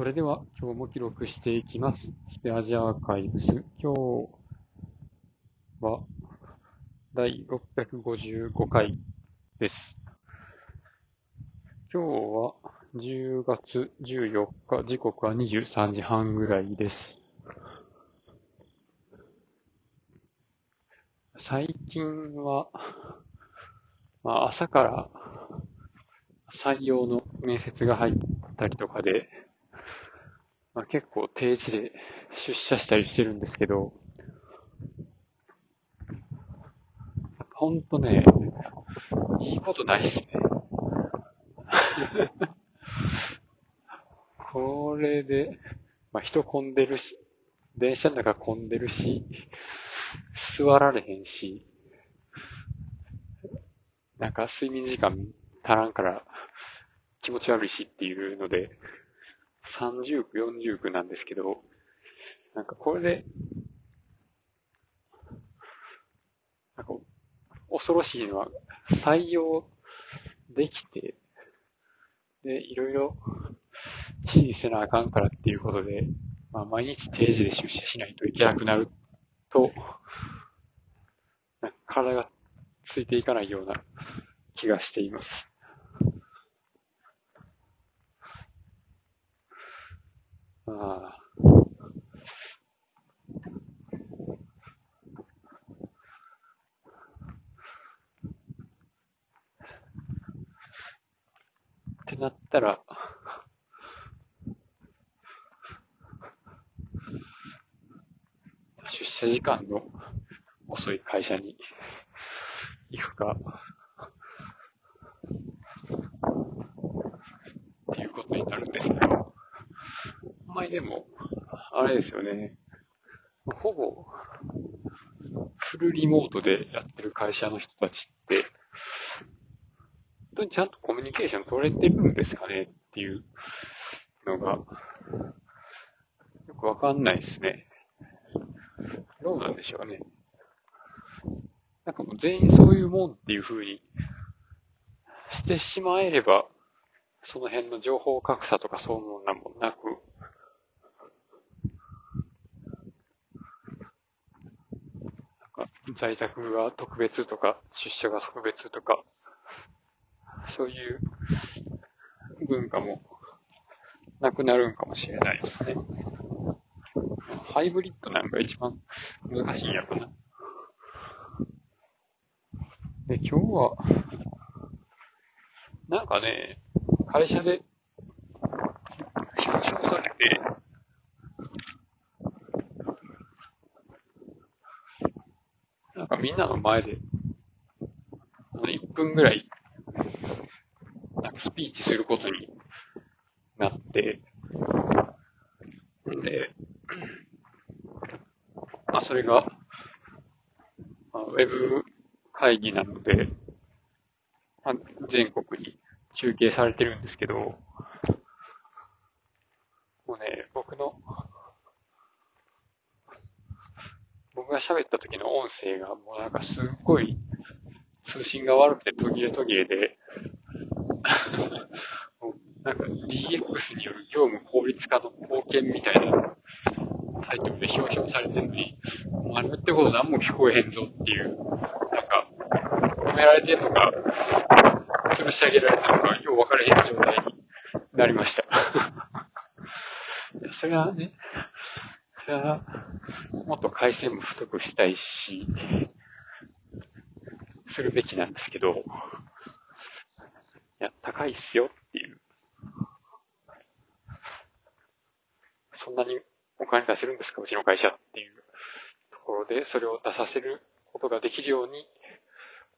それでは今日も記録していきます。スペアジアアーカイブス。今日は第655回です。今日は10月14日、時刻は23時半ぐらいです。最近は、まあ、朝から採用の面接が入ったりとかで、まあ、結構定時で出社したりしてるんですけど、ほんとね、いいことないっすね。これで、まあ、人混んでるし、電車の中混んでるし、座られへんし、なんか睡眠時間足らんから気持ち悪いしっていうので、30区、40区なんですけど、なんかこれで、なんか恐ろしいのは採用できて、で、いろいろ指示せなあかんからっていうことで、まあ、毎日定時で出社しないといけなくなると、なんか体がついていかないような気がしています。ああ。ってなったら、出社時間の遅い会社に。行くか、っていうことになるんですけど、ほんまにでも、あれですよね。ほぼ、フルリモートでやってる会社の人たちって、当にちゃんとコミュニケーション取れてるんですかねっていうのが、よくわかんないですね。どうなんでしょうね。なんかもう全員そういうもんっていう風にしてしまえれば、その辺の情報格差とかそういうのもなく、なんか在宅が特別とか、出社が特別とか、そういう文化もなくなるんかもしれないですね。ハイブリッドなんか一番難しいんやろな。で、今日は、なんかね、会社で表彰されて、なんかみんなの前で、1分ぐらい、スピーチすることになって、で、まあそれが、まあ、ウェブ会議なので、まあ、全国に中継されてるんですけど、もうね、僕の、僕が喋った時の音声がもうなんかすっごい通信が悪くて途切れ途切れで、なんか DX による業務効率化の貢献みたいなタイトルで表彰されてるのに、お前の言ってこと何も聞こえへんぞっていう、なんか、褒められてるのか、吊るし上げられてるのか、よう分からへん状態になりました。それはね、それは、もっと回線も太くしたいし、するべきなんですけど、いや、高いっすよっていう。そんなにお金出せるんですかうちの会社っていうところで、それを出させることができるように、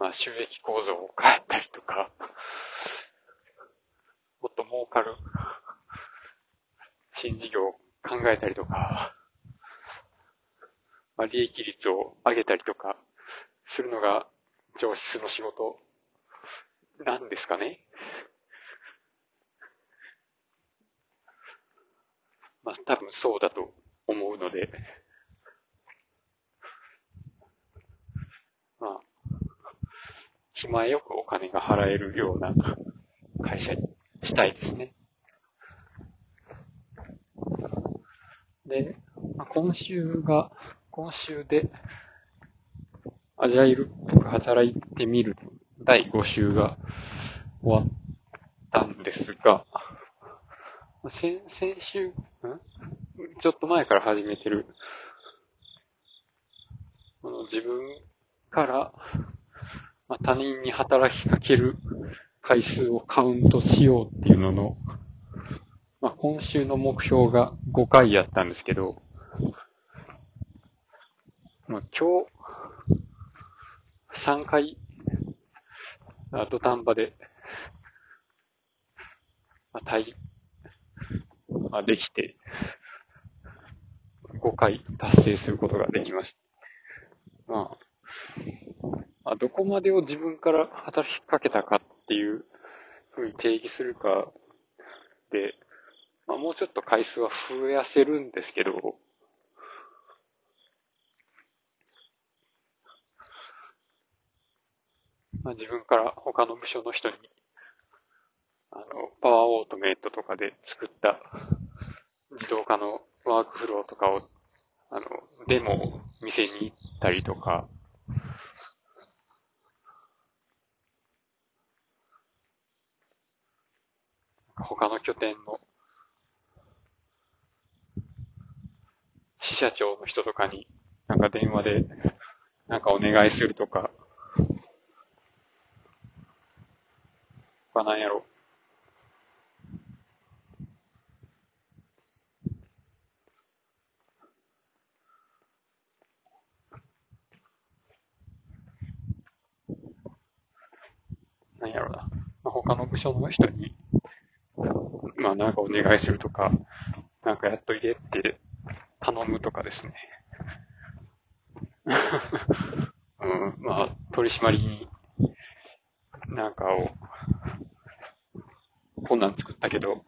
まあ、収益構造を変えたりとか、もっと儲かる新事業を考えたりとか、まあ、利益率を上げたりとか、するのが上司の仕事なんですかねまあ、多分そうだと思うので、まあ、気前よくお金が払えるような会社にしたいですね。で、まあ、今週が、今週で、アジャイルっぽく働いてみる第5週が終わったんですが、先、先週、ん？ちょっと前から始めてる、この自分から、まあ、他人に働きかける回数をカウントしようっていうのの、まあ、今週の目標が5回やったんですけど、まあ、今日、3回、あ土壇場で、まあ、対、まあ、できて、5回達成することができました。まあ、まあ、どこまでを自分から働きかけたかっていうふうに定義するかで、まあ、もうちょっと回数は増やせるんですけど、まあ、自分から他の部署の人に、あの、パワーオートメイトとかで作った自動化のワークフローとかを、あの、デモを店に行ったりとか、他の拠点の支社長の人とかになんか電話でなんかお願いするとか、他なんやろ。なんやろな。まあ、他の部署の人にまあなんかお願いするとか、なんかやっといてって頼むとかですね。うん、まあ取り締まりになんかを、こんなん作ったけど、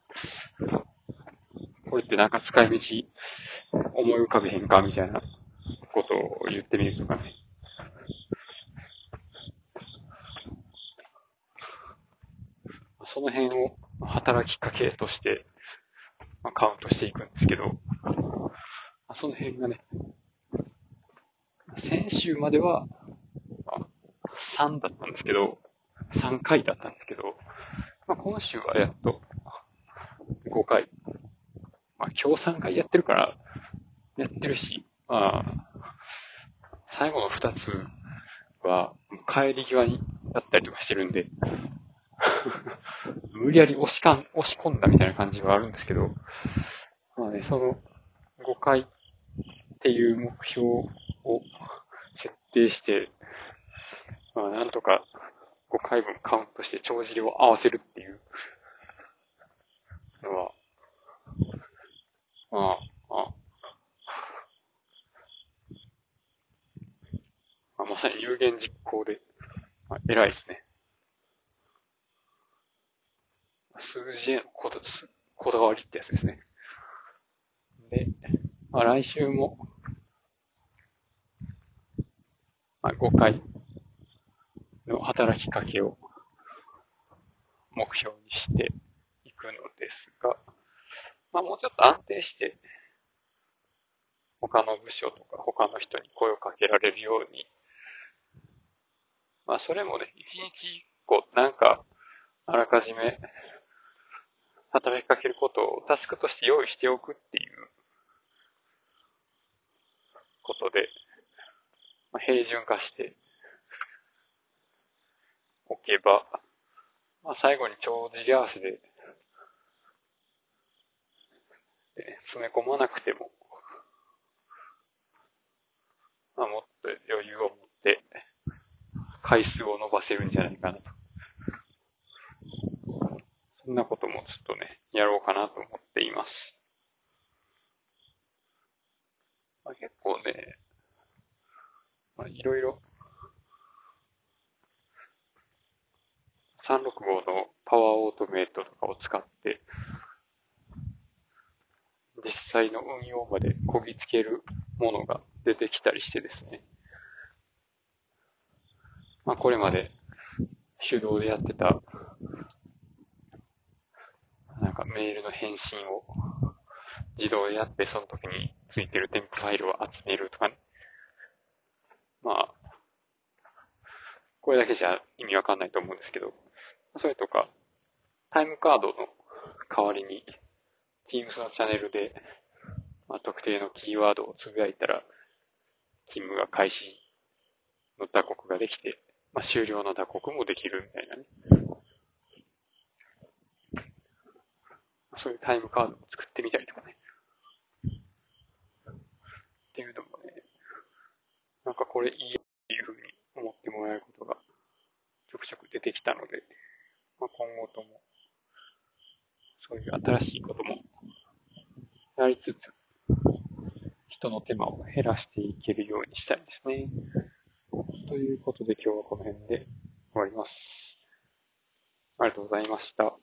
これってなんか使い道思い浮かべへんかみたいなことを言ってみるとかね。その辺を働きかけとして、まあ、カウントしていくんですけど、あ、その辺がね、先週までは、まあ、3だったんですけど、3回だったんですけど、まあ、今週はやっと5回。まあ、今日3回やってるから、やってるし、まあ、最後の2つは帰り際にやったりとかしてるんで、無理やり押しかん、押し込んだみたいな感じはあるんですけど、まあね、その5回っていう目標を設定して、まあなんとか5回分カウントして帳尻を合わせるっていうのは、まあ、まあ、有言実行で、まあ、偉いですね。数字へのこだこだわりってやつですね。で、まあ、来週も、まあ、5回の働きかけを目標にしていくのですが、まあ、もうちょっと安定して、他の部署とか他の人に声をかけられるように、まあ、それもね、一日一個、なんか、あらかじめ働きかけることをタスクとして用意しておくっていうことで、まあ、平準化しておけば、まあ、最後に帳尻合わせで、で詰め込まなくても、まあ、もっと余裕を持って回数を伸ばせるんじゃないかなと。そんなこともちょっとね、やろうかなと思っています。まあ、結構ね、まあ、いろいろ、365のパワーオートメイトとかを使って、実際の運用までこぎつけるものが出てきたりしてですね。まあこれまで手動でやってたなんかメールの返信を自動でやってその時についてる添付ファイルを集めるとかね。まあ、これだけじゃ意味わかんないと思うんですけど、それとか、タイムカードの代わりに、Teams のチャンネルで、まあ、特定のキーワードをつぶやいたら、勤務が開始の打刻ができて、まあ、終了の打刻もできるみたいなね。そういうタイムカードを作ってみたりとかね。っていうのもね、なんかこれいいっていうふうに思ってもらえることがちょくちょく出てきたので、まあ、今後とも、そういう新しいこともやりつつ、人の手間を減らしていけるようにしたいですね。ということで今日はこの辺で終わります。ありがとうございました。